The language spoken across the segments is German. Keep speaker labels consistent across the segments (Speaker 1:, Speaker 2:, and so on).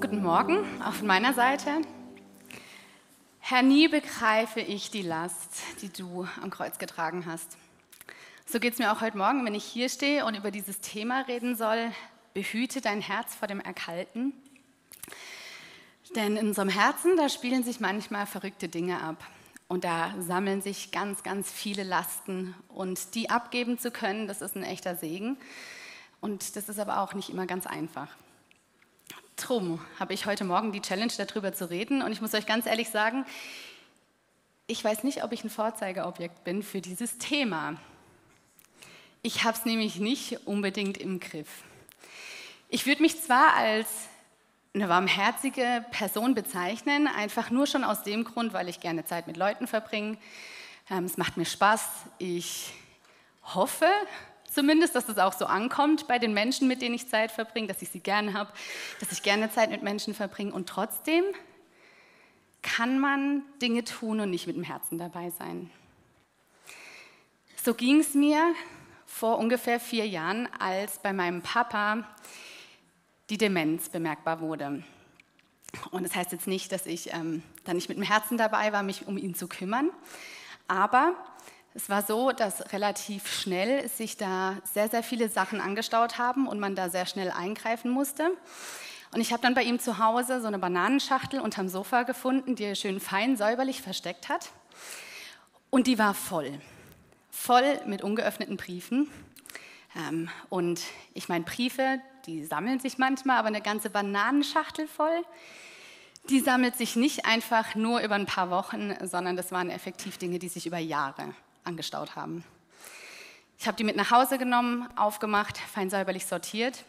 Speaker 1: Guten Morgen, auch von meiner Seite. Herr, nie begreife ich die Last, die du am Kreuz getragen hast. So geht es mir auch heute Morgen, wenn ich hier stehe und über dieses Thema reden soll. Behüte dein Herz vor dem Erkalten. Denn in unserem Herzen, da spielen sich manchmal verrückte Dinge ab. Und da sammeln sich ganz, ganz viele Lasten. Und die abgeben zu können, das ist ein echter Segen. Und das ist aber auch nicht immer ganz einfach. Drum habe ich heute Morgen die Challenge, darüber zu reden. Und ich muss euch ganz ehrlich sagen, ich weiß nicht, ob ich ein Vorzeigeobjekt bin für dieses Thema. Ich habe es nämlich nicht unbedingt im Griff. Ich würde mich zwar als eine warmherzige Person bezeichnen, einfach nur schon aus dem Grund, weil ich gerne Zeit mit Leuten verbringe. Ähm, es macht mir Spaß. Ich hoffe, zumindest, dass es auch so ankommt bei den Menschen, mit denen ich Zeit verbringe, dass ich sie gerne habe, dass ich gerne Zeit mit Menschen verbringe. Und trotzdem kann man Dinge tun und nicht mit dem Herzen dabei sein. So ging es mir vor ungefähr vier Jahren, als bei meinem Papa die Demenz bemerkbar wurde. Und das heißt jetzt nicht, dass ich ähm, da nicht mit dem Herzen dabei war, mich um ihn zu kümmern, aber es war so, dass relativ schnell sich da sehr, sehr viele Sachen angestaut haben und man da sehr schnell eingreifen musste. Und ich habe dann bei ihm zu Hause so eine Bananenschachtel unterm Sofa gefunden, die er schön fein säuberlich versteckt hat. Und die war voll. Voll mit ungeöffneten Briefen. Ähm, und ich meine, Briefe, die sammeln sich manchmal, aber eine ganze Bananenschachtel voll, die sammelt sich nicht einfach nur über ein paar Wochen, sondern das waren effektiv Dinge, die sich über Jahre angestaut haben. Ich habe die mit nach Hause genommen, aufgemacht, fein säuberlich sortiert.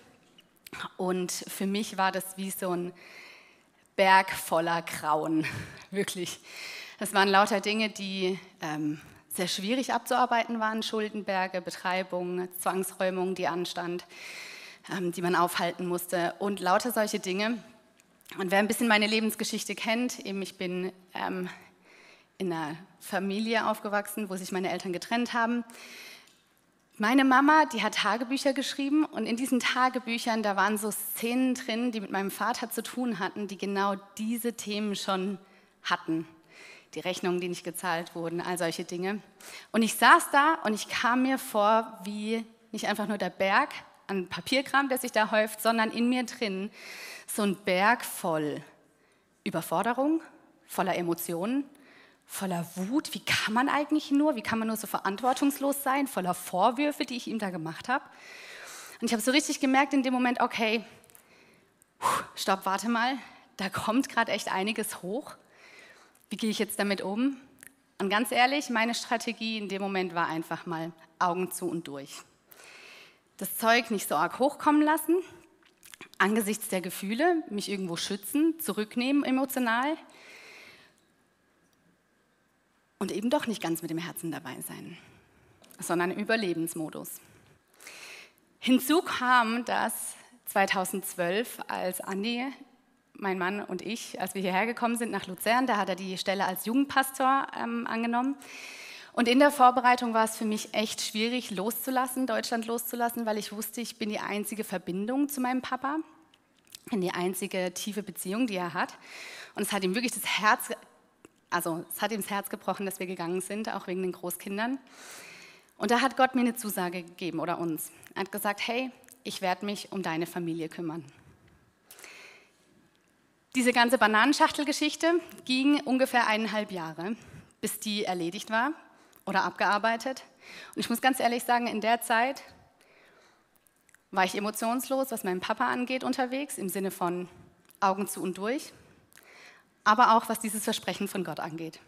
Speaker 1: Und für mich war das wie so ein Berg voller Grauen, wirklich. Das waren lauter Dinge, die ähm, sehr schwierig abzuarbeiten waren, Schuldenberge, Betreibung, Zwangsräumung, die anstand, ähm, die man aufhalten musste und lauter solche Dinge. Und wer ein bisschen meine Lebensgeschichte kennt, eben ich bin ähm, in einer Familie aufgewachsen, wo sich meine Eltern getrennt haben. Meine Mama, die hat Tagebücher geschrieben und in diesen Tagebüchern, da waren so Szenen drin, die mit meinem Vater zu tun hatten, die genau diese Themen schon hatten. Die Rechnungen, die nicht gezahlt wurden, all solche Dinge. Und ich saß da und ich kam mir vor wie nicht einfach nur der Berg an Papierkram, der sich da häuft, sondern in mir drin so ein Berg voll Überforderung, voller Emotionen, voller Wut. Wie kann man eigentlich nur? Wie kann man nur so verantwortungslos sein? Voller Vorwürfe, die ich ihm da gemacht habe. Und ich habe so richtig gemerkt in dem Moment, okay, stopp, warte mal, da kommt gerade echt einiges hoch. Wie gehe ich jetzt damit um? Und ganz ehrlich, meine Strategie in dem Moment war einfach mal Augen zu und durch. Das Zeug nicht so arg hochkommen lassen, angesichts der Gefühle mich irgendwo schützen, zurücknehmen emotional und eben doch nicht ganz mit dem Herzen dabei sein, sondern im Überlebensmodus. Hinzu kam, dass 2012, als Andi, mein Mann und ich, als wir hierher gekommen sind nach Luzern, da hat er die Stelle als Jugendpastor ähm, angenommen. Und in der Vorbereitung war es für mich echt schwierig, loszulassen, Deutschland loszulassen, weil ich wusste, ich bin die einzige Verbindung zu meinem Papa, bin die einzige tiefe Beziehung, die er hat. Und es hat ihm wirklich das Herz also es hat ihm das Herz gebrochen, dass wir gegangen sind, auch wegen den Großkindern. Und da hat Gott mir eine Zusage gegeben oder uns. Er hat gesagt, hey, ich werde mich um deine Familie kümmern. Diese ganze Bananenschachtelgeschichte ging ungefähr eineinhalb Jahre, bis die erledigt war oder abgearbeitet. Und ich muss ganz ehrlich sagen, in der Zeit war ich emotionslos, was meinen Papa angeht, unterwegs, im Sinne von Augen zu und durch aber auch was dieses Versprechen von Gott angeht.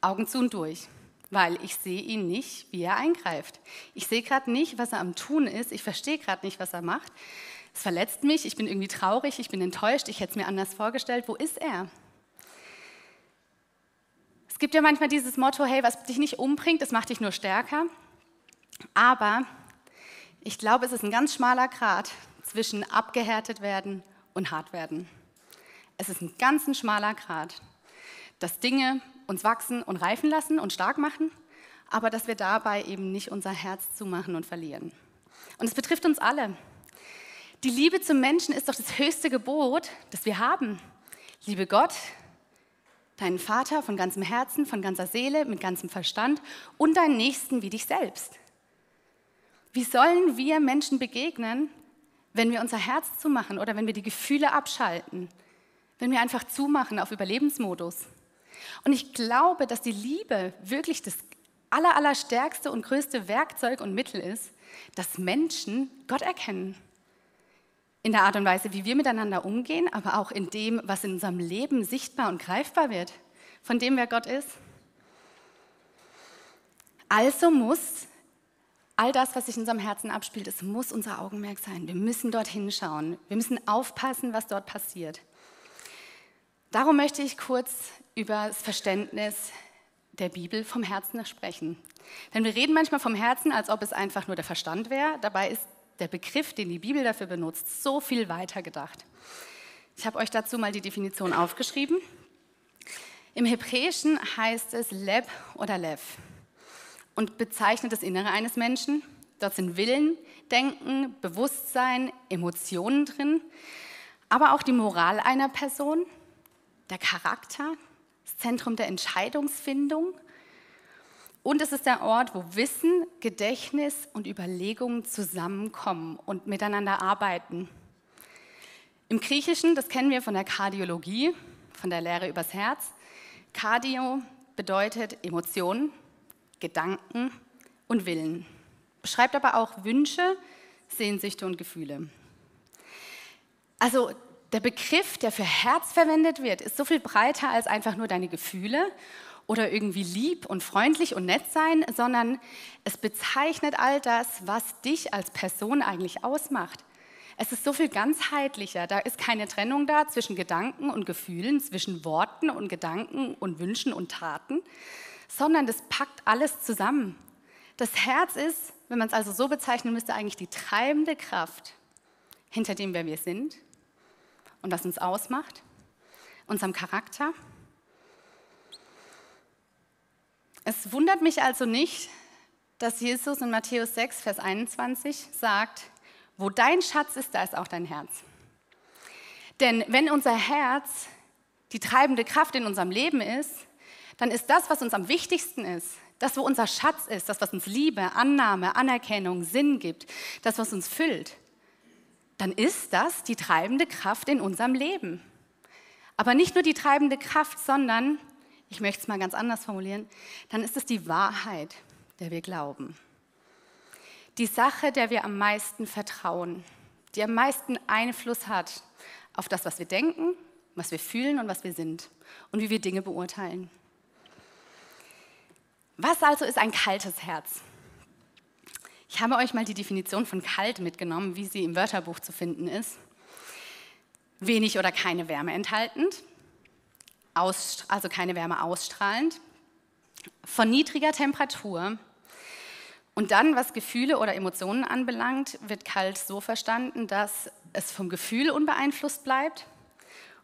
Speaker 1: Augen zu und durch, weil ich sehe ihn nicht, wie er eingreift. Ich sehe gerade nicht, was er am Tun ist. Ich verstehe gerade nicht, was er macht. Es verletzt mich, ich bin irgendwie traurig, ich bin enttäuscht, ich hätte es mir anders vorgestellt. Wo ist er? Es gibt ja manchmal dieses Motto, hey, was dich nicht umbringt, das macht dich nur stärker. Aber ich glaube, es ist ein ganz schmaler Grat zwischen abgehärtet werden und hart werden. Es ist ein ganz ein schmaler Grat, dass Dinge uns wachsen und reifen lassen und stark machen, aber dass wir dabei eben nicht unser Herz zumachen und verlieren. Und es betrifft uns alle. Die Liebe zum Menschen ist doch das höchste Gebot, das wir haben. Liebe Gott, deinen Vater von ganzem Herzen, von ganzer Seele, mit ganzem Verstand und deinen Nächsten wie dich selbst. Wie sollen wir Menschen begegnen, wenn wir unser Herz zumachen oder wenn wir die Gefühle abschalten, wenn wir einfach zumachen auf Überlebensmodus? Und ich glaube, dass die Liebe wirklich das aller, allerstärkste und größte Werkzeug und Mittel ist, dass Menschen Gott erkennen. In der Art und Weise, wie wir miteinander umgehen, aber auch in dem, was in unserem Leben sichtbar und greifbar wird, von dem, wer Gott ist. Also muss all das, was sich in unserem Herzen abspielt, es muss unser Augenmerk sein. Wir müssen dorthin schauen. Wir müssen aufpassen, was dort passiert. Darum möchte ich kurz über das Verständnis der Bibel vom Herzen sprechen. Denn wir reden manchmal vom Herzen, als ob es einfach nur der Verstand wäre. Dabei ist der Begriff, den die Bibel dafür benutzt, so viel weiter gedacht. Ich habe euch dazu mal die Definition aufgeschrieben. Im Hebräischen heißt es Leb oder Lev und bezeichnet das Innere eines Menschen. Dort sind Willen, Denken, Bewusstsein, Emotionen drin, aber auch die Moral einer Person, der Charakter, das Zentrum der Entscheidungsfindung. Und es ist der Ort, wo Wissen, Gedächtnis und Überlegungen zusammenkommen und miteinander arbeiten. Im Griechischen, das kennen wir von der Kardiologie, von der Lehre übers Herz. Cardio bedeutet Emotionen, Gedanken und Willen. Beschreibt aber auch Wünsche, Sehnsüchte und Gefühle. Also der Begriff, der für Herz verwendet wird, ist so viel breiter als einfach nur deine Gefühle oder irgendwie lieb und freundlich und nett sein, sondern es bezeichnet all das, was dich als Person eigentlich ausmacht. Es ist so viel ganzheitlicher. Da ist keine Trennung da zwischen Gedanken und Gefühlen, zwischen Worten und Gedanken und Wünschen und Taten, sondern das packt alles zusammen. Das Herz ist, wenn man es also so bezeichnen müsste, eigentlich die treibende Kraft hinter dem, wer wir sind und was uns ausmacht, unserem Charakter. Es wundert mich also nicht, dass Jesus in Matthäus 6, Vers 21 sagt, wo dein Schatz ist, da ist auch dein Herz. Denn wenn unser Herz die treibende Kraft in unserem Leben ist, dann ist das, was uns am wichtigsten ist, das, wo unser Schatz ist, das, was uns Liebe, Annahme, Anerkennung, Sinn gibt, das, was uns füllt, dann ist das die treibende Kraft in unserem Leben. Aber nicht nur die treibende Kraft, sondern, ich möchte es mal ganz anders formulieren, dann ist es die Wahrheit, der wir glauben. Die Sache, der wir am meisten vertrauen, die am meisten Einfluss hat auf das, was wir denken, was wir fühlen und was wir sind und wie wir Dinge beurteilen. Was also ist ein kaltes Herz? Ich habe euch mal die Definition von kalt mitgenommen, wie sie im Wörterbuch zu finden ist. Wenig oder keine Wärme enthaltend, also keine Wärme ausstrahlend, von niedriger Temperatur. Und dann, was Gefühle oder Emotionen anbelangt, wird kalt so verstanden, dass es vom Gefühl unbeeinflusst bleibt.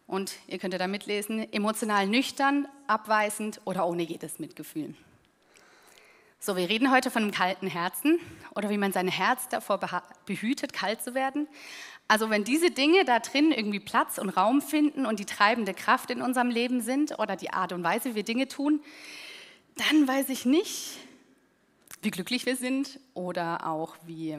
Speaker 1: Und ihr könnt da mitlesen, emotional nüchtern, abweisend oder ohne jedes Mitgefühl. So, wir reden heute von einem kalten Herzen oder wie man sein Herz davor behütet, kalt zu werden. Also wenn diese Dinge da drin irgendwie Platz und Raum finden und die treibende Kraft in unserem Leben sind oder die Art und Weise, wie wir Dinge tun, dann weiß ich nicht, wie glücklich wir sind oder auch wie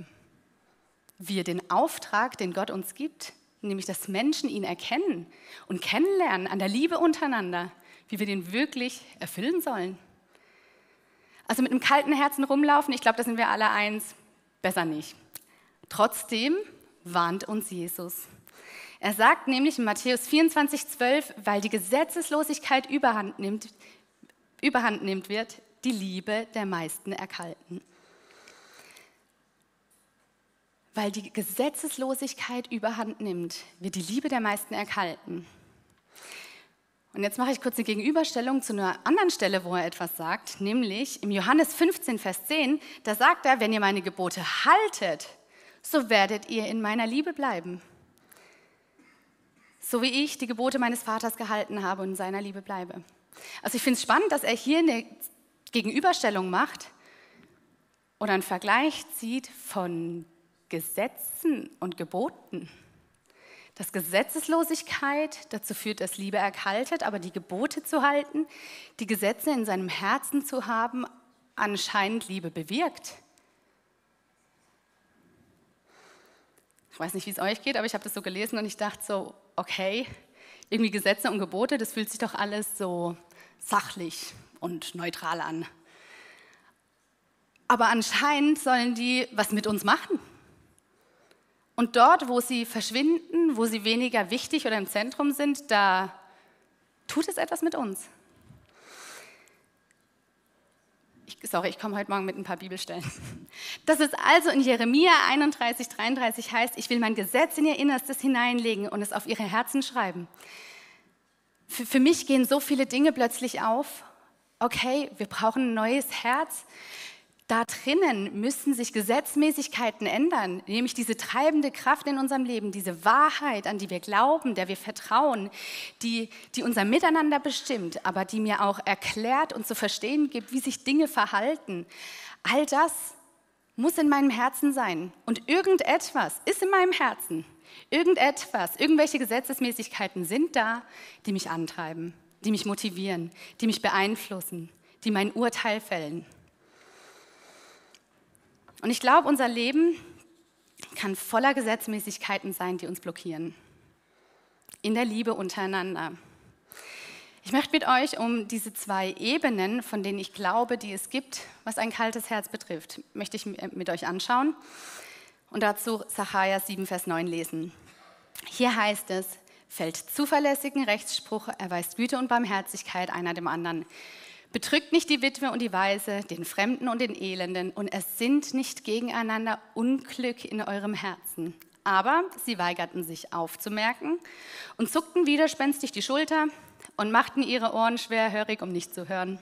Speaker 1: wir den Auftrag, den Gott uns gibt, nämlich dass Menschen ihn erkennen und kennenlernen an der Liebe untereinander, wie wir den wirklich erfüllen sollen. Also mit einem kalten Herzen rumlaufen, ich glaube, da sind wir alle eins, besser nicht. Trotzdem warnt uns Jesus. Er sagt nämlich in Matthäus 24, 12, weil die Gesetzeslosigkeit überhand nimmt, überhand nimmt, wird die Liebe der meisten erkalten. Weil die Gesetzeslosigkeit überhand nimmt, wird die Liebe der meisten erkalten. Und jetzt mache ich kurz eine Gegenüberstellung zu einer anderen Stelle, wo er etwas sagt, nämlich im Johannes 15, Vers 10, da sagt er, wenn ihr meine Gebote haltet, so werdet ihr in meiner Liebe bleiben. So wie ich die Gebote meines Vaters gehalten habe und in seiner Liebe bleibe. Also ich finde es spannend, dass er hier eine Gegenüberstellung macht oder einen Vergleich zieht von Gesetzen und Geboten. Dass Gesetzeslosigkeit dazu führt, dass Liebe erkaltet, aber die Gebote zu halten, die Gesetze in seinem Herzen zu haben, anscheinend Liebe bewirkt. Ich weiß nicht, wie es euch geht, aber ich habe das so gelesen und ich dachte so, okay, irgendwie Gesetze und Gebote, das fühlt sich doch alles so sachlich und neutral an. Aber anscheinend sollen die was mit uns machen. Und dort, wo sie verschwinden, wo sie weniger wichtig oder im Zentrum sind, da tut es etwas mit uns. Ich, sorry, ich komme heute Morgen mit ein paar Bibelstellen. Dass es also in Jeremia 31, 33 heißt, ich will mein Gesetz in ihr Innerstes hineinlegen und es auf ihre Herzen schreiben. Für, für mich gehen so viele Dinge plötzlich auf. Okay, wir brauchen ein neues Herz. Da drinnen müssen sich Gesetzmäßigkeiten ändern, nämlich diese treibende Kraft in unserem Leben, diese Wahrheit, an die wir glauben, der wir vertrauen, die, die unser Miteinander bestimmt, aber die mir auch erklärt und zu verstehen gibt, wie sich Dinge verhalten. All das muss in meinem Herzen sein. Und irgendetwas ist in meinem Herzen. Irgendetwas, irgendwelche Gesetzesmäßigkeiten sind da, die mich antreiben, die mich motivieren, die mich beeinflussen, die mein Urteil fällen. Und ich glaube, unser Leben kann voller Gesetzmäßigkeiten sein, die uns blockieren. In der Liebe untereinander. Ich möchte mit euch um diese zwei Ebenen, von denen ich glaube, die es gibt, was ein kaltes Herz betrifft, möchte ich mit euch anschauen und dazu Sacharja 7, Vers 9 lesen. Hier heißt es, fällt zuverlässigen Rechtsspruch, erweist Güte und Barmherzigkeit einer dem anderen. Betrügt nicht die Witwe und die Weise, den Fremden und den Elenden, und es sind nicht gegeneinander Unglück in eurem Herzen. Aber sie weigerten sich aufzumerken und zuckten widerspenstig die Schulter und machten ihre Ohren schwerhörig, um nicht zu hören.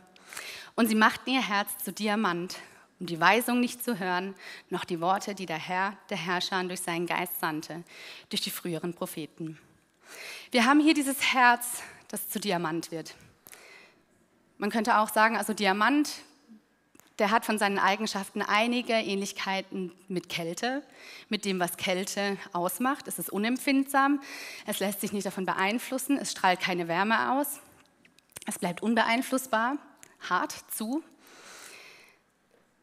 Speaker 1: Und sie machten ihr Herz zu Diamant, um die Weisung nicht zu hören, noch die Worte, die der Herr, der Herrscher, durch seinen Geist sandte, durch die früheren Propheten. Wir haben hier dieses Herz, das zu Diamant wird. Man könnte auch sagen, also Diamant, der hat von seinen Eigenschaften einige Ähnlichkeiten mit Kälte, mit dem, was Kälte ausmacht. Es ist unempfindsam, es lässt sich nicht davon beeinflussen, es strahlt keine Wärme aus, es bleibt unbeeinflussbar, hart zu.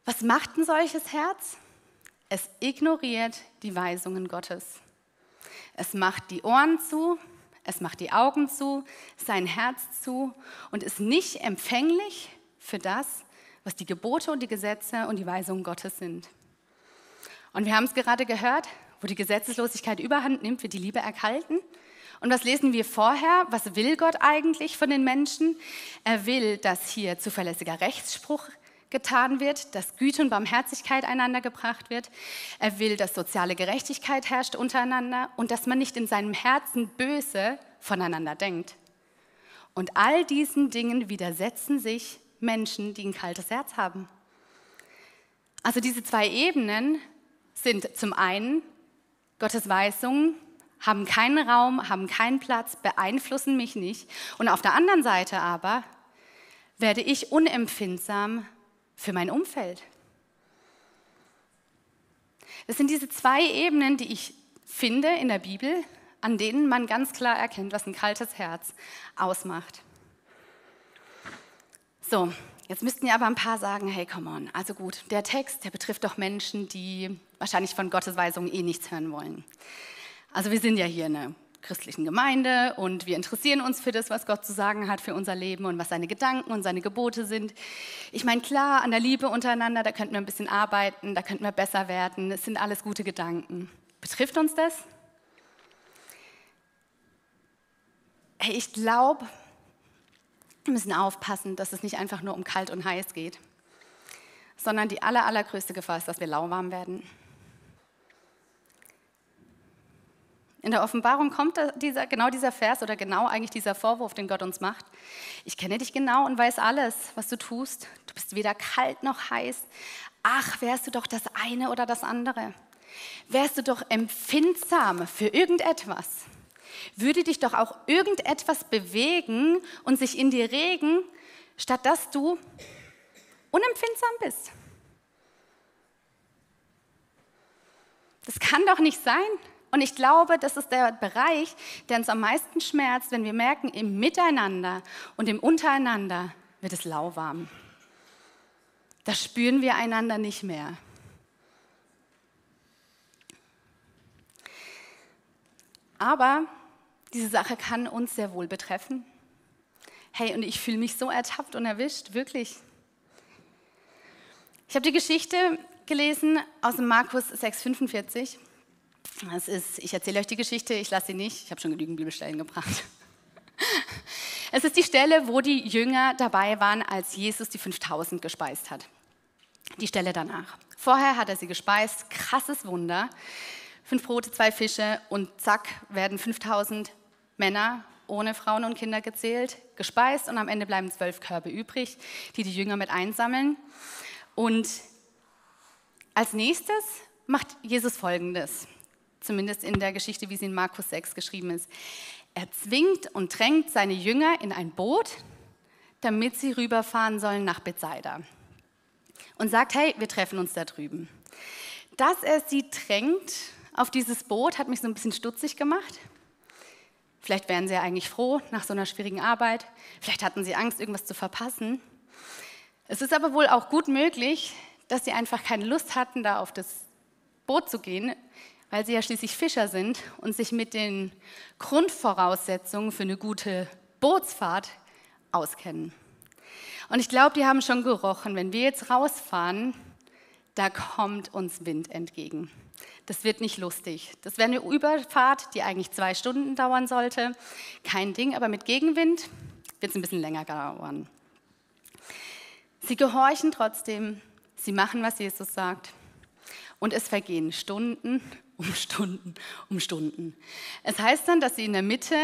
Speaker 1: Was macht ein solches Herz? Es ignoriert die Weisungen Gottes. Es macht die Ohren zu, es macht die Augen zu, sein Herz zu und ist nicht empfänglich für das, was die Gebote und die Gesetze und die Weisungen Gottes sind. Und wir haben es gerade gehört, wo die Gesetzeslosigkeit überhand nimmt, wird die Liebe erkalten. Und was lesen wir vorher? Was will Gott eigentlich von den Menschen? Er will, dass hier zuverlässiger Rechtsspruch getan wird, dass Güte und Barmherzigkeit einander gebracht wird. Er will, dass soziale Gerechtigkeit herrscht untereinander und dass man nicht in seinem Herzen böse voneinander denkt. Und all diesen Dingen widersetzen sich Menschen, die ein kaltes Herz haben. Also diese zwei Ebenen sind zum einen Gottes Weisungen haben keinen Raum, haben keinen Platz, beeinflussen mich nicht. Und auf der anderen Seite aber werde ich unempfindsam für mein Umfeld. Das sind diese zwei Ebenen, die ich finde in der Bibel, an denen man ganz klar erkennt, was ein kaltes Herz ausmacht. So, jetzt müssten ja aber ein paar sagen, hey, come on, also gut, der Text, der betrifft doch Menschen, die wahrscheinlich von Gottes Weisungen eh nichts hören wollen. Also wir sind ja hier eine christlichen Gemeinde und wir interessieren uns für das, was Gott zu sagen hat für unser Leben und was seine Gedanken und seine Gebote sind. Ich meine, klar, an der Liebe untereinander, da könnten wir ein bisschen arbeiten, da könnten wir besser werden. Es sind alles gute Gedanken. Betrifft uns das? Hey, ich glaube, wir müssen aufpassen, dass es nicht einfach nur um kalt und heiß geht, sondern die aller, allergrößte Gefahr ist, dass wir lauwarm werden. In der Offenbarung kommt dieser, genau dieser Vers oder genau eigentlich dieser Vorwurf, den Gott uns macht. Ich kenne dich genau und weiß alles, was du tust. Du bist weder kalt noch heiß. Ach, wärst du doch das eine oder das andere. Wärst du doch empfindsam für irgendetwas. Würde dich doch auch irgendetwas bewegen und sich in dir regen, statt dass du unempfindsam bist. Das kann doch nicht sein. Und ich glaube, das ist der Bereich, der uns am meisten schmerzt, wenn wir merken, im Miteinander und im Untereinander wird es lauwarm. Da spüren wir einander nicht mehr. Aber diese Sache kann uns sehr wohl betreffen. Hey, und ich fühle mich so ertappt und erwischt, wirklich. Ich habe die Geschichte gelesen aus dem Markus 6,45. Das ist, ich erzähle euch die Geschichte, ich lasse sie nicht, ich habe schon genügend Bibelstellen gebracht. Es ist die Stelle, wo die Jünger dabei waren, als Jesus die 5000 gespeist hat. Die Stelle danach. Vorher hat er sie gespeist, krasses Wunder. Fünf Brote, zwei Fische und zack werden 5000 Männer ohne Frauen und Kinder gezählt, gespeist und am Ende bleiben zwölf Körbe übrig, die die Jünger mit einsammeln. Und als nächstes macht Jesus Folgendes, zumindest in der Geschichte, wie sie in Markus 6 geschrieben ist. Er zwingt und drängt seine Jünger in ein Boot, damit sie rüberfahren sollen nach Bethsaida. Und sagt, hey, wir treffen uns da drüben. Dass er sie drängt auf dieses Boot, hat mich so ein bisschen stutzig gemacht. Vielleicht wären sie ja eigentlich froh nach so einer schwierigen Arbeit. Vielleicht hatten sie Angst, irgendwas zu verpassen. Es ist aber wohl auch gut möglich, dass sie einfach keine Lust hatten, da auf das Boot zu gehen, weil sie ja schließlich Fischer sind und sich mit den Grundvoraussetzungen für eine gute Bootsfahrt auskennen. Und ich glaube, die haben schon gerochen, wenn wir jetzt rausfahren, da kommt uns Wind entgegen. Das wird nicht lustig. Das wäre eine Überfahrt, die eigentlich zwei Stunden dauern sollte. Kein Ding, aber mit Gegenwind wird es ein bisschen länger dauern. Sie gehorchen trotzdem, sie machen, was Jesus sagt. Und es vergehen Stunden um Stunden um Stunden. Es heißt dann, dass sie in der Mitte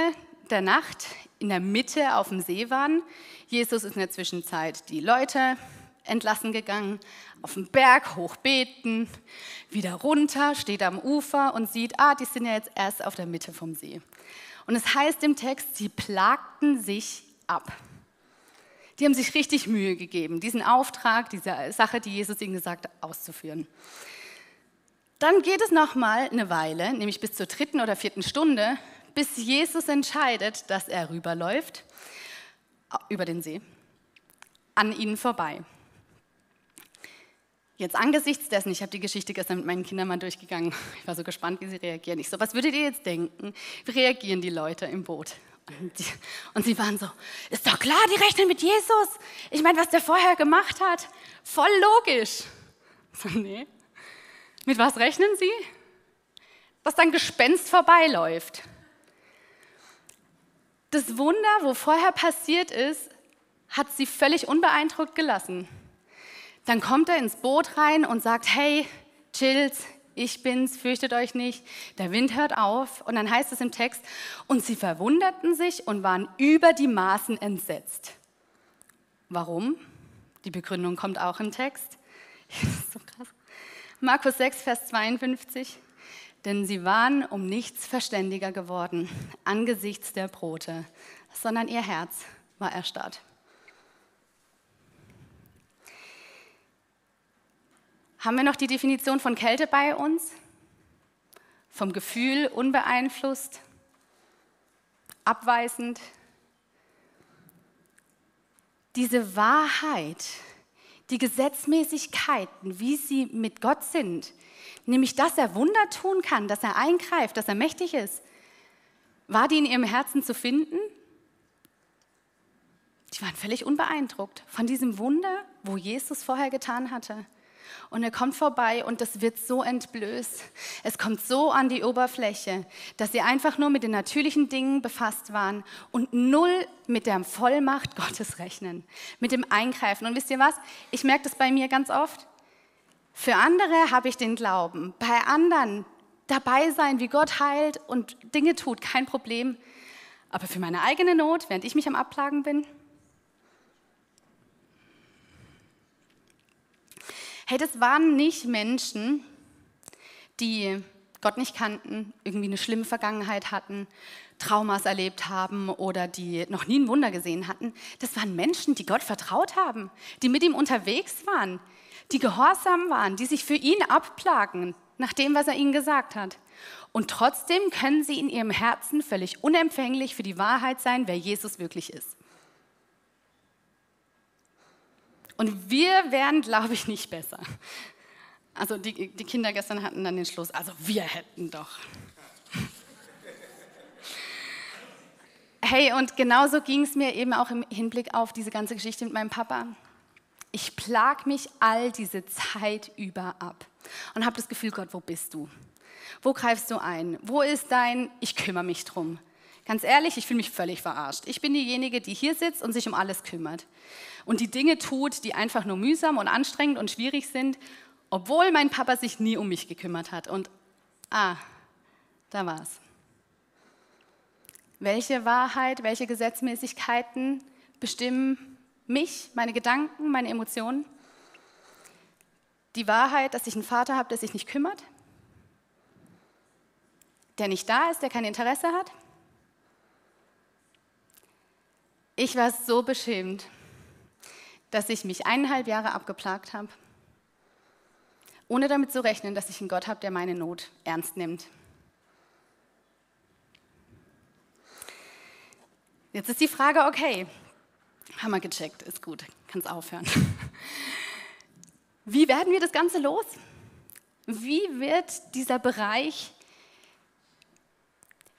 Speaker 1: der Nacht, in der Mitte auf dem See waren. Jesus ist in der Zwischenzeit die Leute entlassen gegangen, auf den Berg hochbeten, wieder runter, steht am Ufer und sieht, ah, die sind ja jetzt erst auf der Mitte vom See. Und es heißt im Text, sie plagten sich ab. Die haben sich richtig Mühe gegeben, diesen Auftrag, diese Sache, die Jesus ihnen gesagt hat, auszuführen. Dann geht es noch mal eine Weile, nämlich bis zur dritten oder vierten Stunde, bis Jesus entscheidet, dass er rüberläuft über den See, an ihnen vorbei. Jetzt angesichts dessen, ich habe die Geschichte gestern mit meinen Kindern mal durchgegangen, ich war so gespannt, wie sie reagieren. Ich so, was würdet ihr jetzt denken? Wie reagieren die Leute im Boot? Und, die, und sie waren so, ist doch klar, die rechnen mit Jesus. Ich meine, was der vorher gemacht hat, voll logisch. So, nee. Mit was rechnen sie? Dass dann Gespenst vorbeiläuft. Das Wunder, wo vorher passiert ist, hat sie völlig unbeeindruckt gelassen. Dann kommt er ins Boot rein und sagt, hey, chillt, ich bin's, fürchtet euch nicht. Der Wind hört auf und dann heißt es im Text, und sie verwunderten sich und waren über die Maßen entsetzt. Warum? Die Begründung kommt auch im Text. Markus 6, Vers 52. Denn sie waren um nichts verständiger geworden angesichts der Brote, sondern ihr Herz war erstarrt. Haben wir noch die Definition von Kälte bei uns? Vom Gefühl unbeeinflusst, abweisend. Diese Wahrheit, die Gesetzmäßigkeiten, wie sie mit Gott sind, nämlich dass er Wunder tun kann, dass er eingreift, dass er mächtig ist, war die in ihrem Herzen zu finden? Die waren völlig unbeeindruckt von diesem Wunder, wo Jesus vorher getan hatte. Und er kommt vorbei und das wird so entblößt. Es kommt so an die Oberfläche, dass sie einfach nur mit den natürlichen Dingen befasst waren und null mit der Vollmacht Gottes rechnen, mit dem Eingreifen. Und wisst ihr was? Ich merke das bei mir ganz oft. Für andere habe ich den Glauben, bei anderen dabei sein, wie Gott heilt und Dinge tut, kein Problem. Aber für meine eigene Not, während ich mich am Abplagen bin, Hey, das waren nicht Menschen, die Gott nicht kannten, irgendwie eine schlimme Vergangenheit hatten, Traumas erlebt haben oder die noch nie ein Wunder gesehen hatten. Das waren Menschen, die Gott vertraut haben, die mit ihm unterwegs waren, die gehorsam waren, die sich für ihn abplagen nach dem, was er ihnen gesagt hat. Und trotzdem können sie in ihrem Herzen völlig unempfänglich für die Wahrheit sein, wer Jesus wirklich ist. Und wir wären, glaube ich, nicht besser. Also die, die Kinder gestern hatten dann den Schluss, also wir hätten doch. Hey, und genauso ging es mir eben auch im Hinblick auf diese ganze Geschichte mit meinem Papa. Ich plag mich all diese Zeit über ab und habe das Gefühl, Gott, wo bist du? Wo greifst du ein? Wo ist dein, ich kümmere mich drum? Ganz ehrlich, ich fühle mich völlig verarscht. Ich bin diejenige, die hier sitzt und sich um alles kümmert und die Dinge tut, die einfach nur mühsam und anstrengend und schwierig sind, obwohl mein Papa sich nie um mich gekümmert hat. Und ah, da war's. Welche Wahrheit, welche Gesetzmäßigkeiten bestimmen mich, meine Gedanken, meine Emotionen? Die Wahrheit, dass ich einen Vater habe, der sich nicht kümmert, der nicht da ist, der kein Interesse hat? Ich war so beschämt, dass ich mich eineinhalb Jahre abgeplagt habe, ohne damit zu rechnen, dass ich einen Gott habe, der meine Not ernst nimmt. Jetzt ist die Frage, okay, haben wir gecheckt, ist gut, kannst aufhören. Wie werden wir das Ganze los? Wie wird dieser Bereich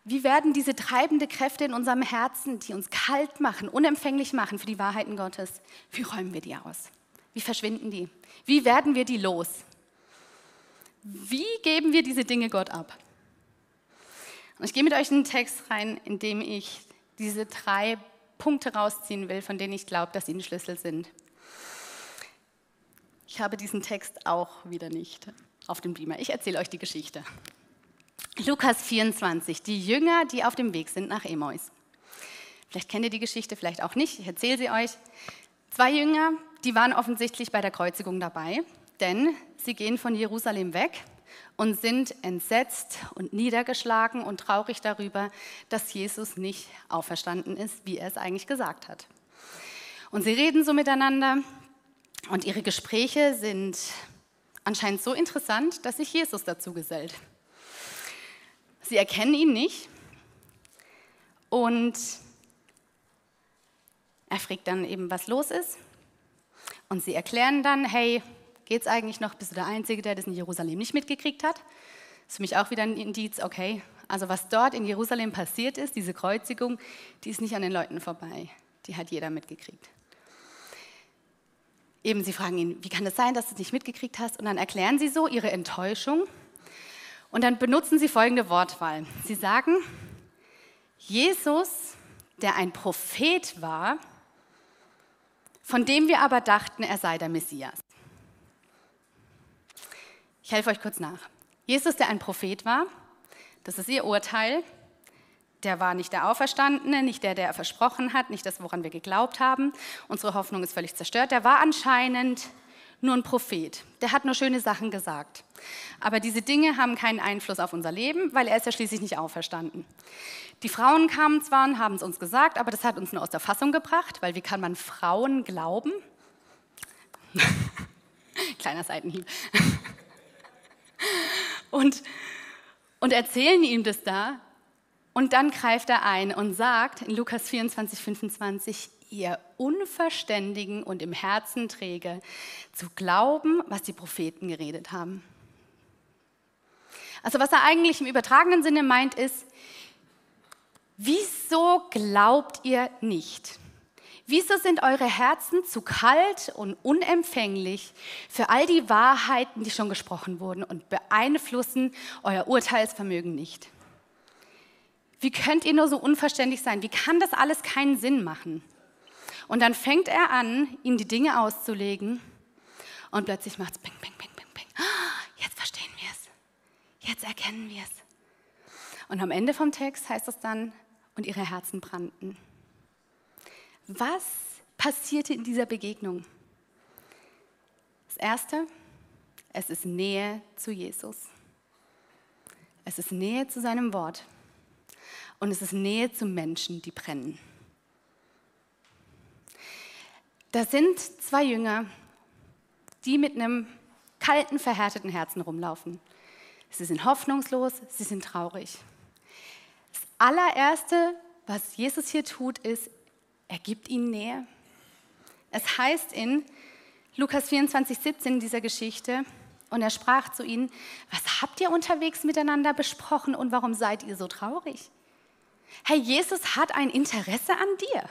Speaker 1: wie werden diese treibende Kräfte in unserem Herzen, die uns kalt machen, unempfänglich machen für die Wahrheiten Gottes, wie räumen wir die aus? Wie verschwinden die? Wie werden wir die los? Wie geben wir diese Dinge Gott ab? Und ich gehe mit euch in einen Text rein, in dem ich diese drei Punkte rausziehen will, von denen ich glaube, dass sie ein Schlüssel sind. Ich habe diesen Text auch wieder nicht auf dem Beamer. Ich erzähle euch die Geschichte. Lukas 24, die Jünger, die auf dem Weg sind nach Emmaus. Vielleicht kennt ihr die Geschichte, vielleicht auch nicht, ich erzähle sie euch. Zwei Jünger, die waren offensichtlich bei der Kreuzigung dabei, denn sie gehen von Jerusalem weg und sind entsetzt und niedergeschlagen und traurig darüber, dass Jesus nicht auferstanden ist, wie er es eigentlich gesagt hat. Und sie reden so miteinander und ihre Gespräche sind anscheinend so interessant, dass sich Jesus dazu gesellt. Sie erkennen ihn nicht und er fragt dann eben, was los ist. Und sie erklären dann, hey, geht es eigentlich noch? Bist du der Einzige, der das in Jerusalem nicht mitgekriegt hat? Das ist für mich auch wieder ein Indiz, okay, also was dort in Jerusalem passiert ist, diese Kreuzigung, die ist nicht an den Leuten vorbei. Die hat jeder mitgekriegt. Eben, sie fragen ihn, wie kann es das sein, dass du es nicht mitgekriegt hast? Und dann erklären sie so ihre Enttäuschung und dann benutzen sie folgende Wortwahl. Sie sagen, Jesus, der ein Prophet war, von dem wir aber dachten, er sei der Messias. Ich helfe euch kurz nach. Jesus, der ein Prophet war, das ist ihr Urteil, der war nicht der Auferstandene, nicht der, der er versprochen hat, nicht das, woran wir geglaubt haben. Unsere Hoffnung ist völlig zerstört. Der war anscheinend nur ein Prophet. Der hat nur schöne Sachen gesagt. Aber diese Dinge haben keinen Einfluss auf unser Leben, weil er ist ja schließlich nicht auferstanden. Die Frauen kamen zwar und haben es uns gesagt, aber das hat uns nur aus der Fassung gebracht, weil wie kann man Frauen glauben? Kleiner Seitenhieb. und, und erzählen ihm das da. Und dann greift er ein und sagt in Lukas 24, 25, ihr Unverständigen und im Herzen träge, zu glauben, was die Propheten geredet haben. Also was er eigentlich im übertragenen Sinne meint ist, wieso glaubt ihr nicht? Wieso sind eure Herzen zu kalt und unempfänglich für all die Wahrheiten, die schon gesprochen wurden und beeinflussen euer Urteilsvermögen nicht? Wie könnt ihr nur so unverständlich sein? Wie kann das alles keinen Sinn machen? Und dann fängt er an, ihnen die Dinge auszulegen und plötzlich macht es ping, ping, ping, ping, ping. Jetzt verstehen wir es. Jetzt erkennen wir es. Und am Ende vom Text heißt es dann, und ihre Herzen brannten. Was passierte in dieser Begegnung? Das Erste, es ist Nähe zu Jesus. Es ist Nähe zu seinem Wort. und es ist Nähe zu Menschen, die brennen. Da sind zwei Jünger, die mit einem kalten, verhärteten Herzen rumlaufen. Sie sind hoffnungslos, sie sind traurig. Das allererste, was Jesus hier tut, ist, er gibt ihnen Nähe. Es heißt in Lukas 24, 17 dieser Geschichte, und er sprach zu ihnen, was habt ihr unterwegs miteinander besprochen und warum seid ihr so traurig? Herr Jesus hat ein Interesse an dir.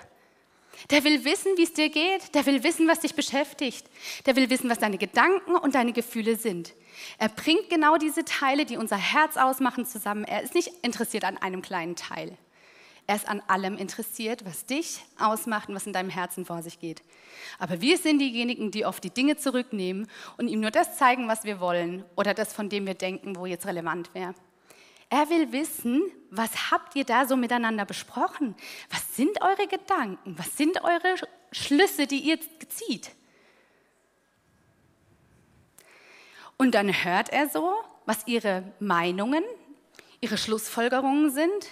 Speaker 1: Der will wissen, wie es dir geht. Der will wissen, was dich beschäftigt. Der will wissen, was deine Gedanken und deine Gefühle sind. Er bringt genau diese Teile, die unser Herz ausmachen, zusammen. Er ist nicht interessiert an einem kleinen Teil. Er ist an allem interessiert, was dich ausmacht und was in deinem Herzen vor sich geht. Aber wir sind diejenigen, die oft die Dinge zurücknehmen und ihm nur das zeigen, was wir wollen oder das, von dem wir denken, wo jetzt relevant wäre. Er will wissen, was habt ihr da so miteinander besprochen? Was sind eure Gedanken? Was sind eure Schlüsse, die ihr zieht? Und dann hört er so, was ihre Meinungen, ihre Schlussfolgerungen sind,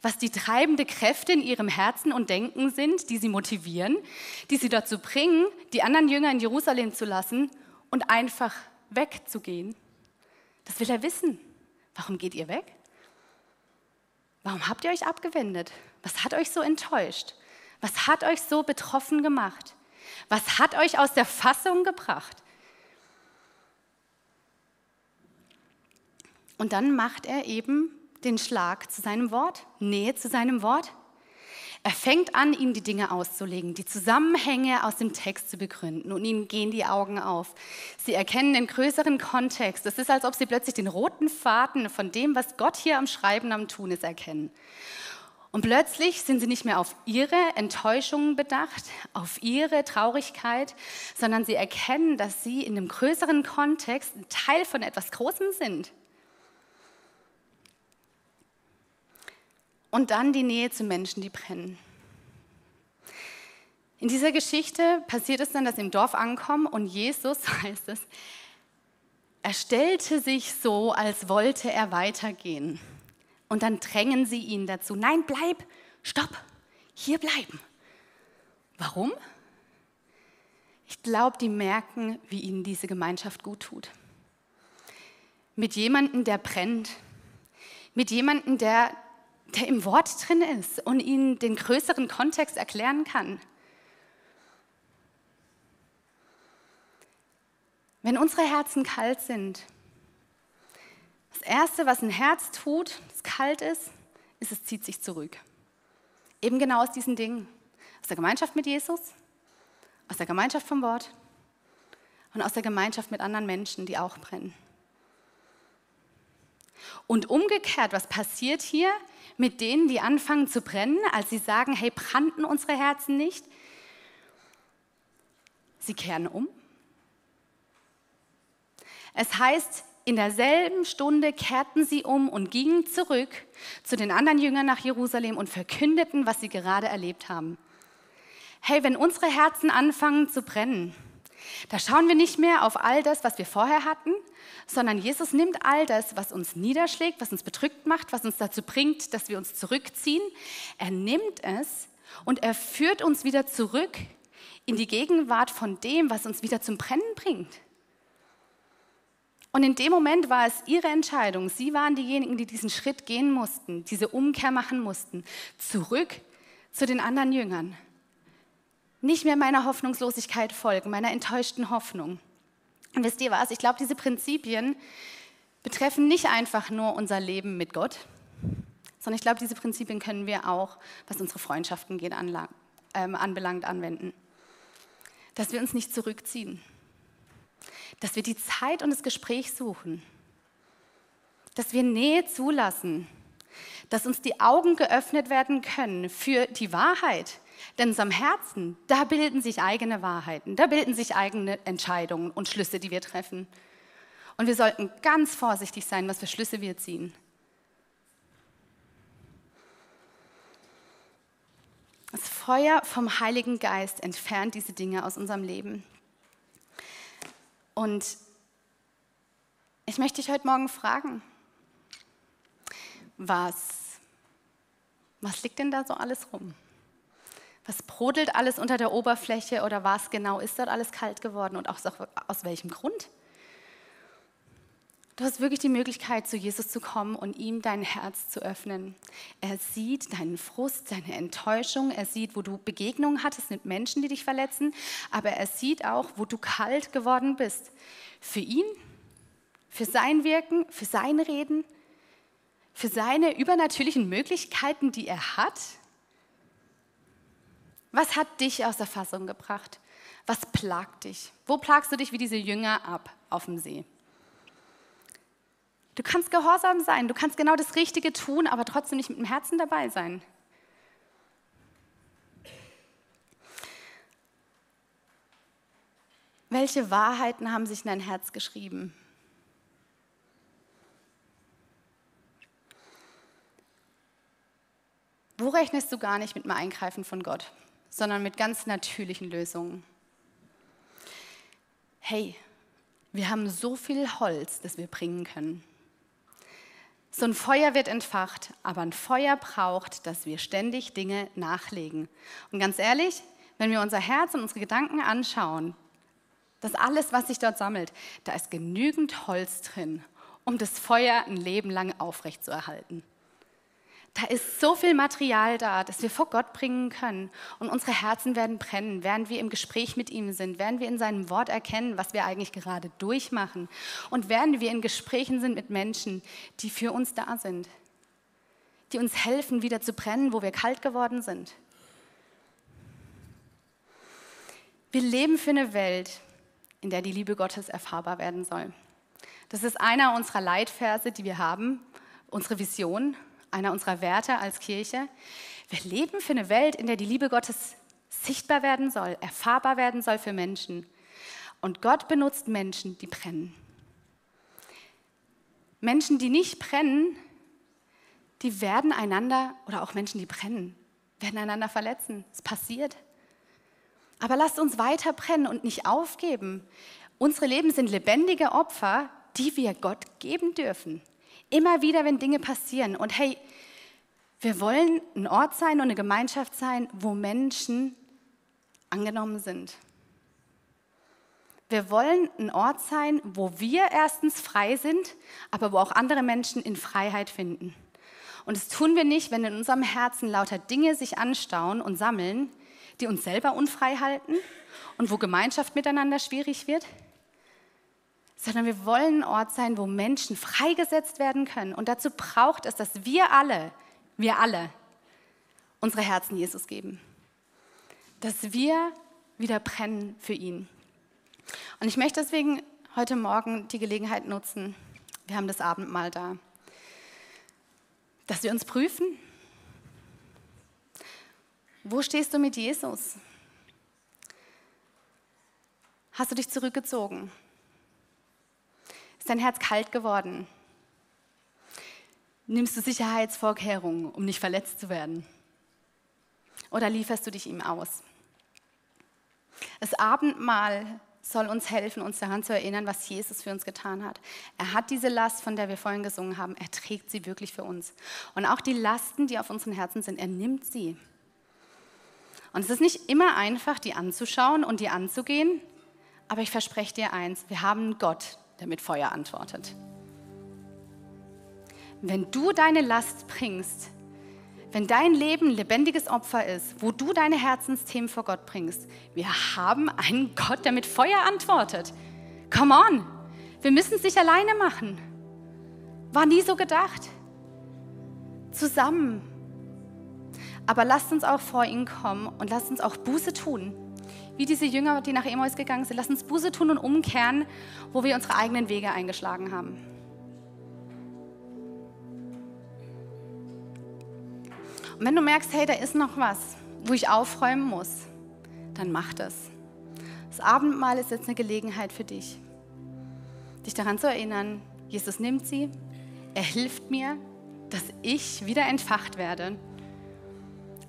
Speaker 1: was die treibende Kräfte in ihrem Herzen und Denken sind, die sie motivieren, die sie dazu bringen, die anderen Jünger in Jerusalem zu lassen und einfach wegzugehen. Das will er wissen. Warum geht ihr weg? Warum habt ihr euch abgewendet? Was hat euch so enttäuscht? Was hat euch so betroffen gemacht? Was hat euch aus der Fassung gebracht? Und dann macht er eben den Schlag zu seinem Wort, Nähe zu seinem Wort. Er fängt an, ihnen die Dinge auszulegen, die Zusammenhänge aus dem Text zu begründen und ihnen gehen die Augen auf. Sie erkennen den größeren Kontext. Es ist, als ob sie plötzlich den roten Faden von dem, was Gott hier am Schreiben, am Tun ist, erkennen. Und plötzlich sind sie nicht mehr auf ihre Enttäuschungen bedacht, auf ihre Traurigkeit, sondern sie erkennen, dass sie in dem größeren Kontext ein Teil von etwas Großem sind. Und dann die Nähe zu Menschen, die brennen. In dieser Geschichte passiert es dann, dass sie im Dorf ankommen und Jesus, heißt es, er stellte sich so, als wollte er weitergehen. Und dann drängen sie ihn dazu, nein, bleib, stopp, hier bleiben. Warum? Ich glaube, die merken, wie ihnen diese Gemeinschaft gut tut. Mit jemandem, der brennt, mit jemandem, der der im Wort drin ist und ihnen den größeren Kontext erklären kann. Wenn unsere Herzen kalt sind, das Erste, was ein Herz tut, das kalt ist, ist, es zieht sich zurück. Eben genau aus diesen Dingen. Aus der Gemeinschaft mit Jesus, aus der Gemeinschaft vom Wort und aus der Gemeinschaft mit anderen Menschen, die auch brennen. Und umgekehrt, was passiert hier mit denen, die anfangen zu brennen, als sie sagen, hey, brannten unsere Herzen nicht? Sie kehren um. Es heißt, in derselben Stunde kehrten sie um und gingen zurück zu den anderen Jüngern nach Jerusalem und verkündeten, was sie gerade erlebt haben. Hey, wenn unsere Herzen anfangen zu brennen, da schauen wir nicht mehr auf all das, was wir vorher hatten, sondern Jesus nimmt all das, was uns niederschlägt, was uns bedrückt macht, was uns dazu bringt, dass wir uns zurückziehen. Er nimmt es und er führt uns wieder zurück in die Gegenwart von dem, was uns wieder zum Brennen bringt. Und in dem Moment war es ihre Entscheidung. Sie waren diejenigen, die diesen Schritt gehen mussten, diese Umkehr machen mussten, zurück zu den anderen Jüngern. Nicht mehr meiner Hoffnungslosigkeit folgen, meiner enttäuschten Hoffnung. Und wisst ihr was? Ich glaube, diese Prinzipien betreffen nicht einfach nur unser Leben mit Gott, sondern ich glaube, diese Prinzipien können wir auch, was unsere Freundschaften geht, ähm, anbelangt, anwenden. Dass wir uns nicht zurückziehen, dass wir die Zeit und das Gespräch suchen, dass wir Nähe zulassen, dass uns die Augen geöffnet werden können für die Wahrheit, denn in unserem Herzen, da bilden sich eigene Wahrheiten, da bilden sich eigene Entscheidungen und Schlüsse, die wir treffen. Und wir sollten ganz vorsichtig sein, was für Schlüsse wir ziehen. Das Feuer vom Heiligen Geist entfernt diese Dinge aus unserem Leben. Und ich möchte dich heute Morgen fragen, was Was liegt denn da so alles rum? Was brodelt alles unter der Oberfläche oder was genau ist dort alles kalt geworden und auch aus welchem Grund? Du hast wirklich die Möglichkeit, zu Jesus zu kommen und ihm dein Herz zu öffnen. Er sieht deinen Frust, deine Enttäuschung, er sieht, wo du Begegnungen hattest mit Menschen, die dich verletzen, aber er sieht auch, wo du kalt geworden bist. Für ihn, für sein Wirken, für sein Reden, für seine übernatürlichen Möglichkeiten, die er hat. Was hat dich aus der Fassung gebracht? Was plagt dich? Wo plagst du dich wie diese Jünger ab auf dem See? Du kannst gehorsam sein, du kannst genau das Richtige tun, aber trotzdem nicht mit dem Herzen dabei sein. Welche Wahrheiten haben sich in dein Herz geschrieben? Wo rechnest du gar nicht mit dem Eingreifen von Gott, sondern mit ganz natürlichen Lösungen? Hey, wir haben so viel Holz, das wir bringen können. So ein Feuer wird entfacht, aber ein Feuer braucht, dass wir ständig Dinge nachlegen. Und ganz ehrlich, wenn wir unser Herz und unsere Gedanken anschauen, das alles, was sich dort sammelt, da ist genügend Holz drin, um das Feuer ein Leben lang aufrechtzuerhalten. Da ist so viel Material da, das wir vor Gott bringen können. Und unsere Herzen werden brennen, während wir im Gespräch mit ihm sind, während wir in seinem Wort erkennen, was wir eigentlich gerade durchmachen. Und während wir in Gesprächen sind mit Menschen, die für uns da sind, die uns helfen, wieder zu brennen, wo wir kalt geworden sind. Wir leben für eine Welt, in der die Liebe Gottes erfahrbar werden soll. Das ist einer unserer Leitverse, die wir haben, unsere Vision einer unserer Werte als Kirche. Wir leben für eine Welt, in der die Liebe Gottes sichtbar werden soll, erfahrbar werden soll für Menschen. Und Gott benutzt Menschen, die brennen. Menschen, die nicht brennen, die werden einander, oder auch Menschen, die brennen, werden einander verletzen. Es passiert. Aber lasst uns weiter brennen und nicht aufgeben. Unsere Leben sind lebendige Opfer, die wir Gott geben dürfen. Immer wieder, wenn Dinge passieren. Und hey, wir wollen ein Ort sein und eine Gemeinschaft sein, wo Menschen angenommen sind. Wir wollen ein Ort sein, wo wir erstens frei sind, aber wo auch andere Menschen in Freiheit finden. Und das tun wir nicht, wenn in unserem Herzen lauter Dinge sich anstauen und sammeln, die uns selber unfrei halten und wo Gemeinschaft miteinander schwierig wird, sondern wir wollen ein Ort sein, wo Menschen freigesetzt werden können. Und dazu braucht es, dass wir alle, wir alle, unsere Herzen Jesus geben. Dass wir wieder brennen für ihn. Und ich möchte deswegen heute Morgen die Gelegenheit nutzen, wir haben das Abendmahl da, dass wir uns prüfen. Wo stehst du mit Jesus? Hast du dich zurückgezogen? Ist dein Herz kalt geworden? Nimmst du Sicherheitsvorkehrungen, um nicht verletzt zu werden? Oder lieferst du dich ihm aus? Das Abendmahl soll uns helfen, uns daran zu erinnern, was Jesus für uns getan hat. Er hat diese Last, von der wir vorhin gesungen haben, er trägt sie wirklich für uns. Und auch die Lasten, die auf unseren Herzen sind, er nimmt sie. Und es ist nicht immer einfach, die anzuschauen und die anzugehen, aber ich verspreche dir eins, wir haben einen Gott, der mit Feuer antwortet. Wenn du deine Last bringst, wenn dein Leben lebendiges Opfer ist, wo du deine Herzensthemen vor Gott bringst, wir haben einen Gott, der mit Feuer antwortet. Come on, wir müssen es nicht alleine machen. War nie so gedacht. Zusammen. Aber lasst uns auch vor ihn kommen und lasst uns auch Buße tun wie diese Jünger, die nach Emmaus gegangen sind. Lass uns Buße tun und umkehren, wo wir unsere eigenen Wege eingeschlagen haben. Und wenn du merkst, hey, da ist noch was, wo ich aufräumen muss, dann mach das. Das Abendmahl ist jetzt eine Gelegenheit für dich, dich daran zu erinnern, Jesus nimmt sie, er hilft mir, dass ich wieder entfacht werde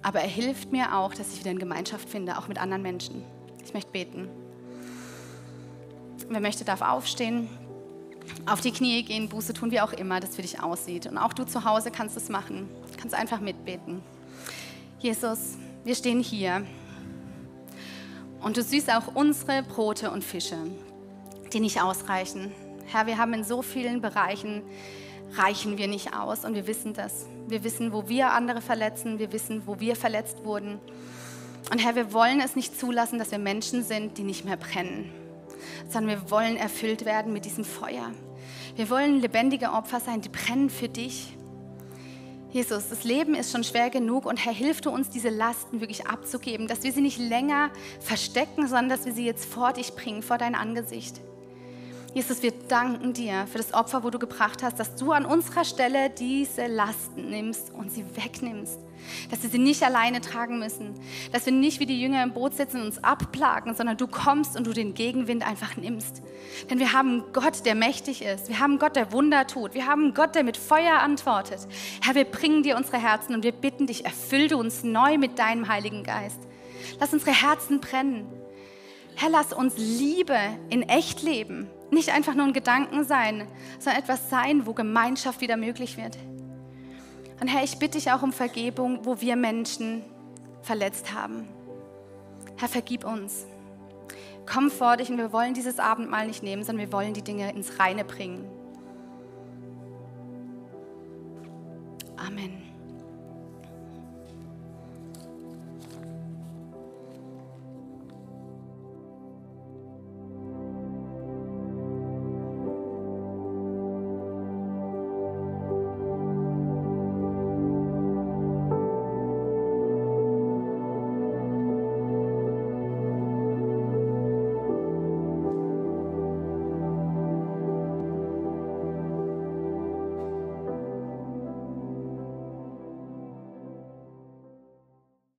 Speaker 1: aber er hilft mir auch, dass ich wieder in Gemeinschaft finde, auch mit anderen Menschen. Ich möchte beten. Wer möchte, darf aufstehen, auf die Knie gehen, Buße tun, wie auch immer das für dich aussieht. Und auch du zu Hause kannst es machen. Kannst einfach mitbeten. Jesus, wir stehen hier und du siehst auch unsere Brote und Fische, die nicht ausreichen. Herr, wir haben in so vielen Bereichen reichen wir nicht aus und wir wissen das. Wir wissen, wo wir andere verletzen, wir wissen, wo wir verletzt wurden. Und Herr, wir wollen es nicht zulassen, dass wir Menschen sind, die nicht mehr brennen, sondern wir wollen erfüllt werden mit diesem Feuer. Wir wollen lebendige Opfer sein, die brennen für dich. Jesus, das Leben ist schon schwer genug und Herr, hilf du uns, diese Lasten wirklich abzugeben, dass wir sie nicht länger verstecken, sondern dass wir sie jetzt vor dich bringen, vor dein Angesicht. Jesus, wir danken dir für das Opfer, wo du gebracht hast, dass du an unserer Stelle diese Lasten nimmst und sie wegnimmst. Dass wir sie nicht alleine tragen müssen. Dass wir nicht wie die Jünger im Boot sitzen und uns abplagen, sondern du kommst und du den Gegenwind einfach nimmst. Denn wir haben Gott, der mächtig ist. Wir haben Gott, der Wunder tut. Wir haben Gott, der mit Feuer antwortet. Herr, wir bringen dir unsere Herzen und wir bitten dich, erfüll du uns neu mit deinem Heiligen Geist. Lass unsere Herzen brennen. Herr, lass uns Liebe in echt leben nicht einfach nur ein Gedanken sein, sondern etwas sein, wo Gemeinschaft wieder möglich wird. Und Herr, ich bitte dich auch um Vergebung, wo wir Menschen verletzt haben. Herr, vergib uns. Komm vor dich und wir wollen dieses Abendmahl nicht nehmen, sondern wir wollen die Dinge ins Reine bringen. Amen.